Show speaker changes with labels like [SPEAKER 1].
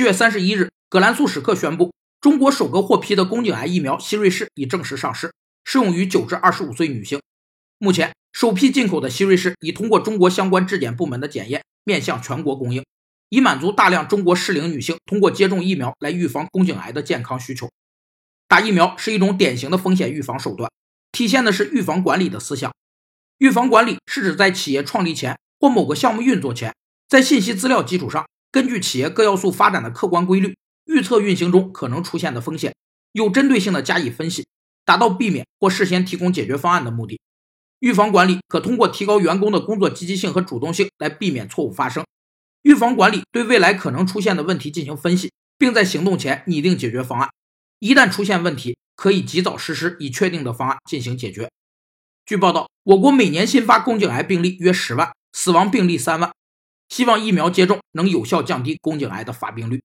[SPEAKER 1] 七月三十一日，葛兰素史克宣布，中国首个获批的宫颈癌疫苗希瑞士已正式上市，适用于九至二十五岁女性。目前，首批进口的希瑞士已通过中国相关质检部门的检验，面向全国供应，以满足大量中国适龄女性通过接种疫苗来预防宫颈癌的健康需求。打疫苗是一种典型的风险预防手段，体现的是预防管理的思想。预防管理是指在企业创立前或某个项目运作前，在信息资料基础上。根据企业各要素发展的客观规律，预测运行中可能出现的风险，有针对性的加以分析，达到避免或事先提供解决方案的目的。预防管理可通过提高员工的工作积极性和主动性来避免错误发生。预防管理对未来可能出现的问题进行分析，并在行动前拟定解决方案。一旦出现问题，可以及早实施已确定的方案进行解决。据报道，我国每年新发宫颈癌病例约十万，死亡病例三万。希望疫苗接种能有效降低宫颈癌的发病率。